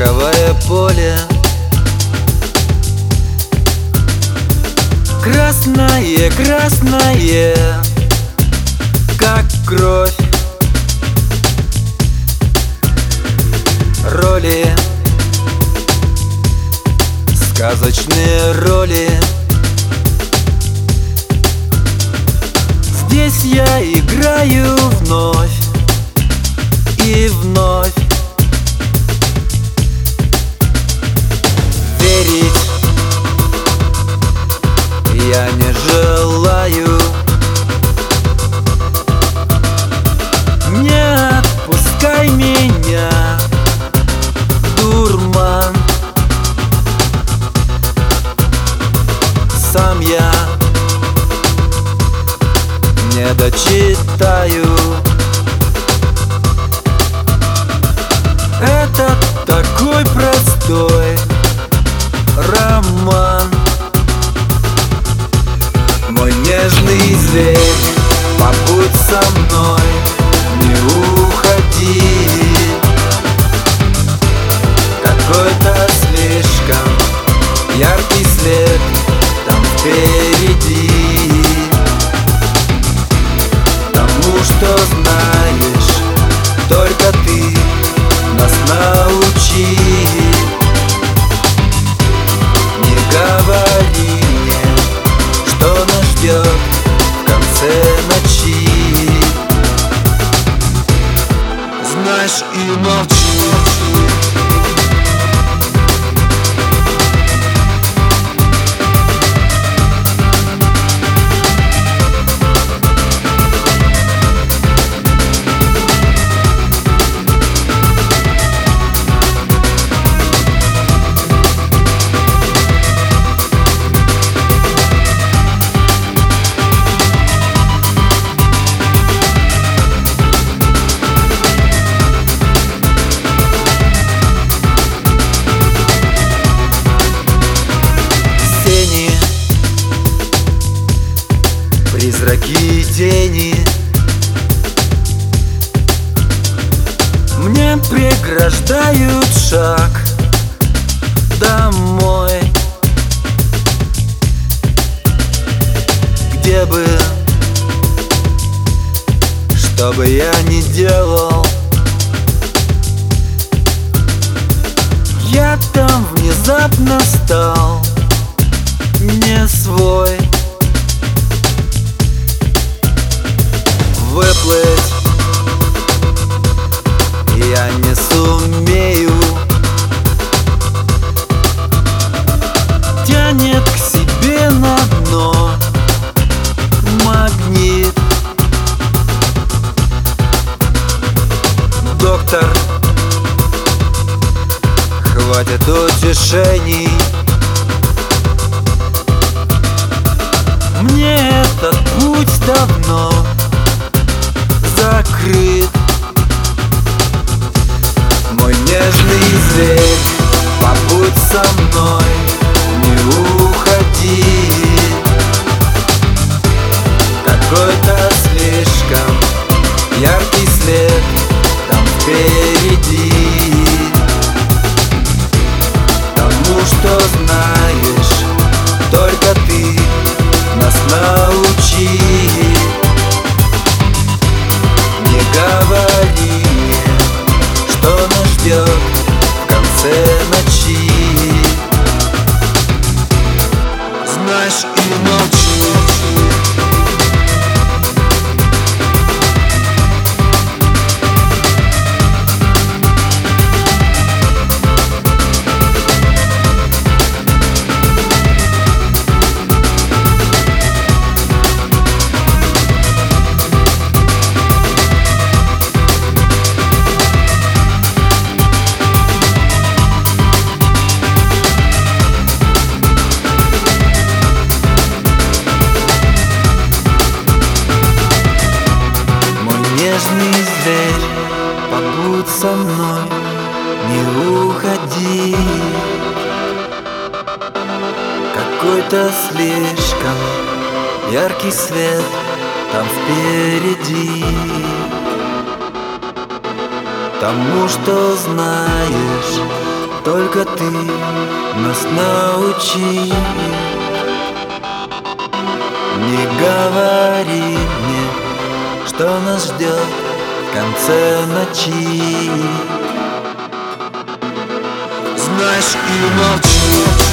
Маковое поле. Красное, красное Как кровь. Роли. Сказочные роли. Здесь я играю вновь и вновь я не желаю. Не отпускай меня, дурман. Сам я не дочитаю Знаешь и молчи Призраки и тени Мне преграждают шаг Домой Где бы Что бы я ни делал. Я там внезапно стал не свой утешений Мне этот путь давно закрыт. Мой нежный зверь, побудь со мной, ждет в конце ночи. Знаешь и молчи Какой-то слишком. Яркий свет там впереди. Тому, что знаешь, Только ты нас научи. Не говори мне, что нас ждет в конце ночи. Знаешь и молчу